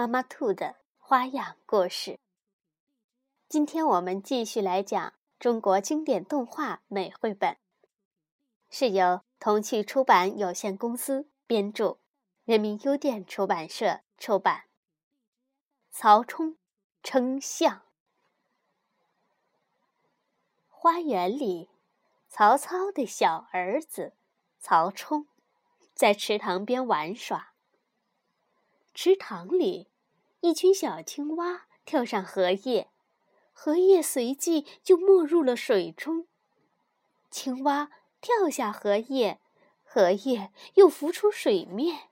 妈妈兔的花样故事。今天我们继续来讲中国经典动画美绘本，是由童趣出版有限公司编著，人民邮电出版社出版。曹冲称象。花园里，曹操的小儿子曹冲在池塘边玩耍。池塘里。一群小青蛙跳上荷叶，荷叶随即就没入了水中。青蛙跳下荷叶，荷叶又浮出水面。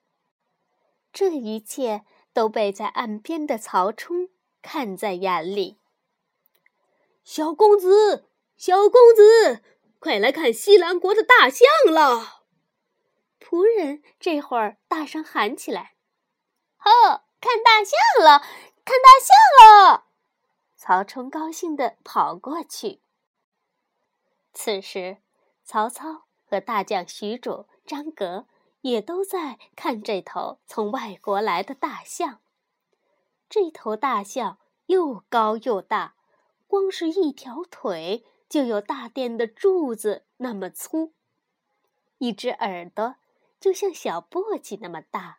这一切都被在岸边的曹冲看在眼里。小公子，小公子，快来看西兰国的大象了！仆人这会儿大声喊起来：“呵！”看大象了，看大象了！曹冲高兴地跑过去。此时，曹操和大将许褚、张格也都在看这头从外国来的大象。这头大象又高又大，光是一条腿就有大殿的柱子那么粗，一只耳朵就像小簸箕那么大。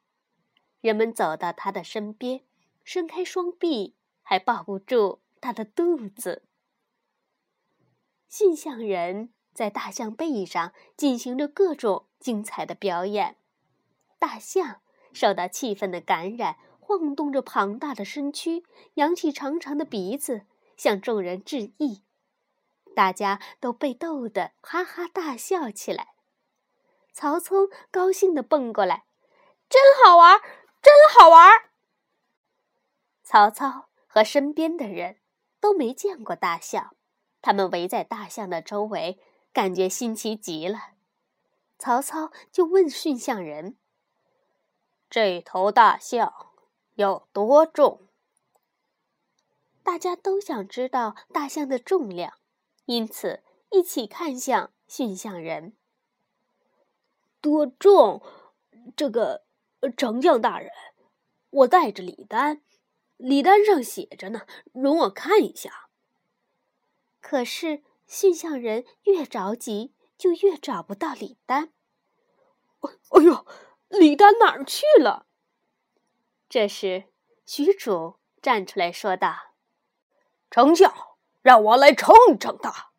人们走到他的身边，伸开双臂，还抱不住他的肚子。驯象人在大象背上进行着各种精彩的表演，大象受到气氛的感染，晃动着庞大的身躯，扬起长长的鼻子，向众人致意。大家都被逗得哈哈大笑起来。曹操高兴地蹦过来：“真好玩！”真好玩！曹操和身边的人都没见过大象，他们围在大象的周围，感觉新奇极了。曹操就问驯象人：“这头大象有多重？”大家都想知道大象的重量，因此一起看向驯象人。多重？这个。丞相大人，我带着礼单，礼单上写着呢，容我看一下。可是驯象人越着急，就越找不到礼单。哎呦，礼单哪儿去了？这时，许褚站出来说道：“丞相，让我来称一称他。”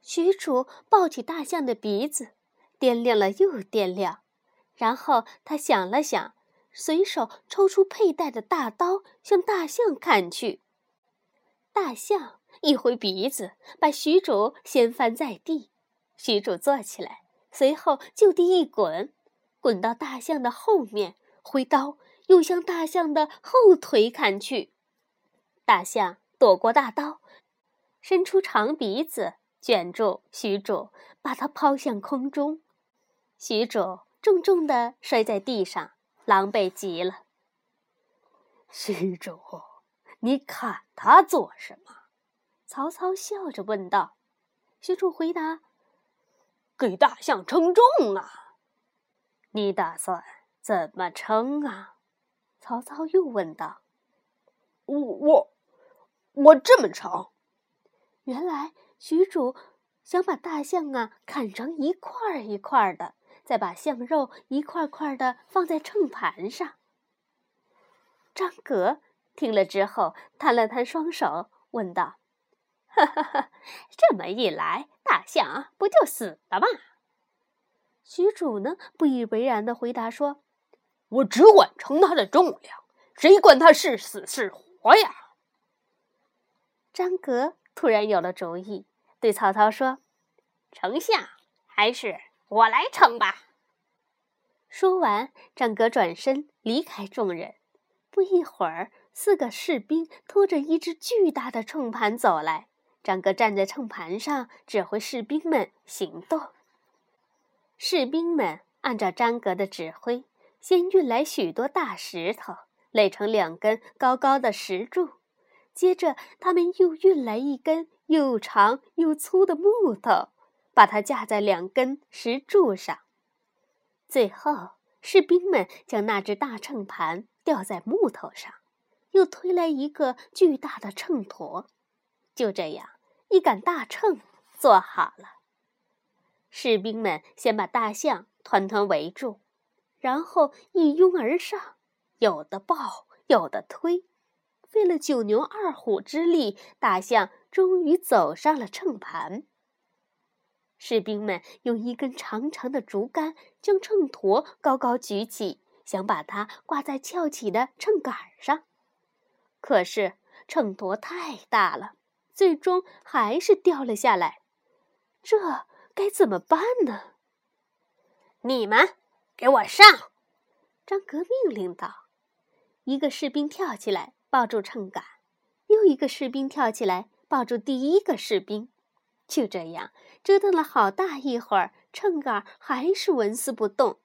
许褚抱起大象的鼻子，掂量了又掂量。然后他想了想，随手抽出佩戴的大刀，向大象砍去。大象一挥鼻子，把许褚掀翻在地。许褚坐起来，随后就地一滚，滚到大象的后面，挥刀又向大象的后腿砍去。大象躲过大刀，伸出长鼻子卷住许褚，把他抛向空中。许褚。重重的摔在地上，狼狈极了。虚褚，你砍他做什么？曹操笑着问道。虚褚回答：“给大象称重啊。”你打算怎么称啊？曹操又问道。我我我这么称。原来许褚想把大象啊砍成一块儿一块儿的。再把象肉一块块的放在秤盘上。张格听了之后，摊了摊双手，问道：“哈哈哈，这么一来，大象不就死了吗？”许褚呢，不以为然的回答说：“我只管称它的重量，谁管它是死是活呀？”张格突然有了主意，对曹操说：“丞相，还是……”我来称吧。说完，张哥转身离开众人，不一会儿，四个士兵拖着一只巨大的秤盘走来。张哥站在秤盘上，指挥士兵们行动。士兵们按照张哥的指挥，先运来许多大石头，垒成两根高高的石柱。接着，他们又运来一根又长又粗的木头，把它架在两根石柱上。最后，士兵们将那只大秤盘吊在木头上，又推来一个巨大的秤砣。就这样。一杆大秤做好了，士兵们先把大象团团围住，然后一拥而上，有的抱，有的推，费了九牛二虎之力，大象终于走上了秤盘。士兵们用一根长长的竹竿将秤砣高高举起，想把它挂在翘起的秤杆上，可是秤砣太大了。最终还是掉了下来，这该怎么办呢？你们给我上！张革命令道。一个士兵跳起来抱住秤杆，又一个士兵跳起来抱住第一个士兵。就这样折腾了好大一会儿，秤杆还是纹丝不动。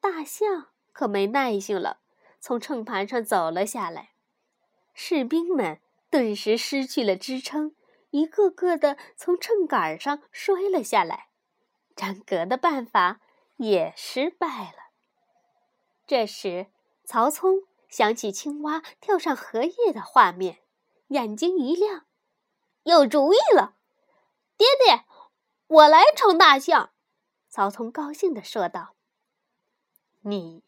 大象可没耐性了，从秤盘上走了下来。士兵们。顿时失去了支撑，一个个的从秤杆上摔了下来。张格的办法也失败了。这时，曹冲想起青蛙跳上荷叶的画面，眼睛一亮，有主意了！爹爹，我来称大象。曹冲高兴地说道。“你？”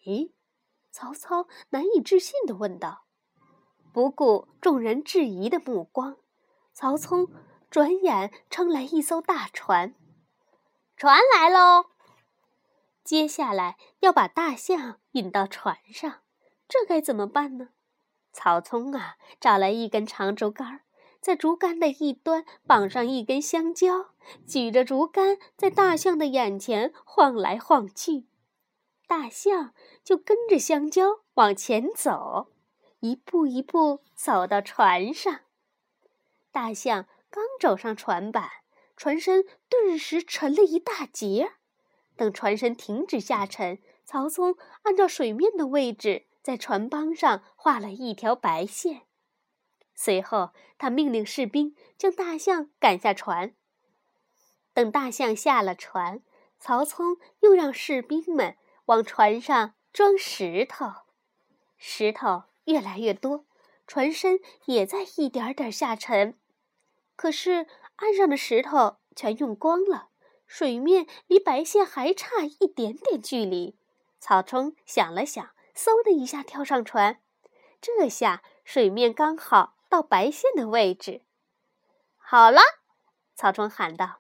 曹操难以置信地问道。不顾众人质疑的目光，曹冲转眼撑来一艘大船。船来喽！接下来要把大象引到船上，这该怎么办呢？曹冲啊，找来一根长竹竿，在竹竿的一端绑上一根香蕉，举着竹竿在大象的眼前晃来晃去，大象就跟着香蕉往前走。一步一步走到船上，大象刚走上船板，船身顿时沉了一大截。等船身停止下沉，曹冲按照水面的位置在船帮上画了一条白线。随后，他命令士兵将大象赶下船。等大象下了船，曹冲又让士兵们往船上装石头，石头。越来越多，船身也在一点点下沉。可是岸上的石头全用光了，水面离白线还差一点点距离。曹冲想了想，嗖的一下跳上船，这下水面刚好到白线的位置。好了，曹冲喊道：“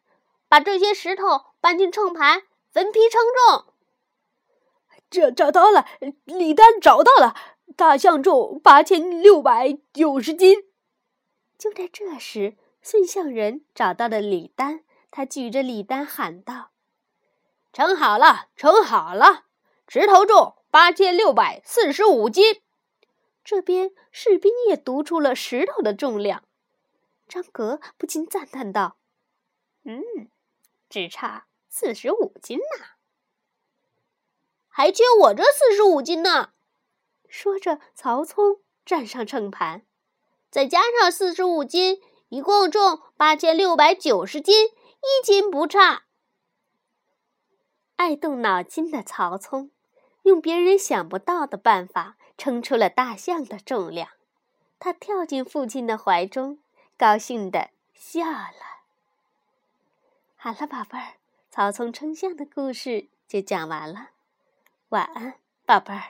把这些石头搬进秤盘，分批称重。”这找到了，李丹找到了。大象重八千六百九十斤。就在这时，孙相人找到了李丹，他举着李丹喊道：“称好了，称好了，石头重八千六百四十五斤。”这边士兵也读出了石头的重量。张格不禁赞叹道：“嗯，只差四十五斤呐，还缺我这四十五斤呢。”说着，曹冲站上秤盘，再加上四十五斤，一共重八千六百九十斤，一斤不差。爱动脑筋的曹冲，用别人想不到的办法称出了大象的重量。他跳进父亲的怀中，高兴的笑了。好了，宝贝儿，曹冲称象的故事就讲完了。晚安，宝贝儿。